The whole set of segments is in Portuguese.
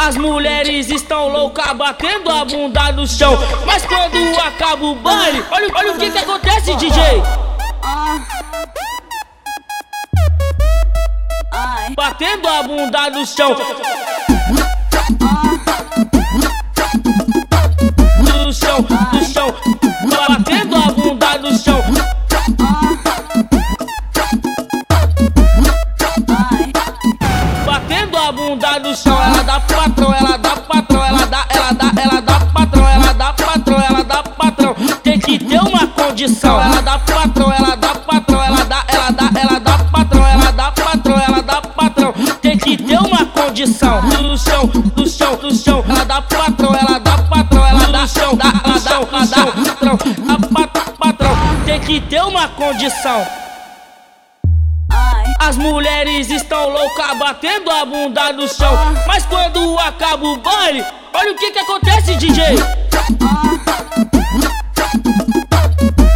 As mulheres estão loucas batendo a bunda no chão. Mas quando acaba o baile, olha, olha o que que acontece, DJ. Batendo a bunda no chão. Ela dá pro patrão, ela dá pro patrão, ela dá, ela dá, ela dá pro patrão, ela dá pro patrão, ela dá pro patrão. Tem que ter uma condição, ela dá pro patrão, ela dá pro patrão, ela dá, ela dá, ela dá pro patrão, ela dá pro patrão, ela dá pro patrão. Tem que ter uma condição, no chão, no chão, no chão, ela dá pro patrão, ela dá pro patrão, ela dá, chão, dá, ela dá, ela dá, patrão. Tem que ter uma condição. As mulheres estão loucas batendo a bunda no chão. Mas quando acaba o baile, olha o que que acontece, DJ.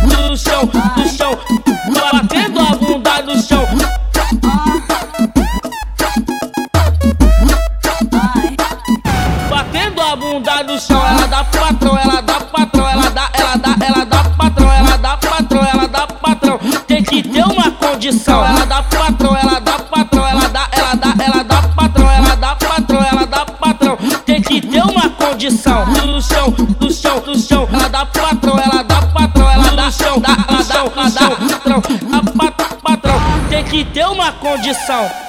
No chão, no chão, batendo a bunda no chão. Batendo a bunda no chão, ela dá patrão, ela dá patrão, ela dá, ela dá, ela dá patrão, ela dá patrão, ela dá patrão. Tem que ter uma condição, ela dá patrão, ela dá patrão, ela dá, ela dá, ela dá patrão, ela dá patrão, ela dá patrão. Tem que ter uma condição, no chão, no chão, no chão, ela dá patrão, ela dá patrão, ela dá chão, dá, ela dá, ela dá, patrão. Tem que ter uma condição.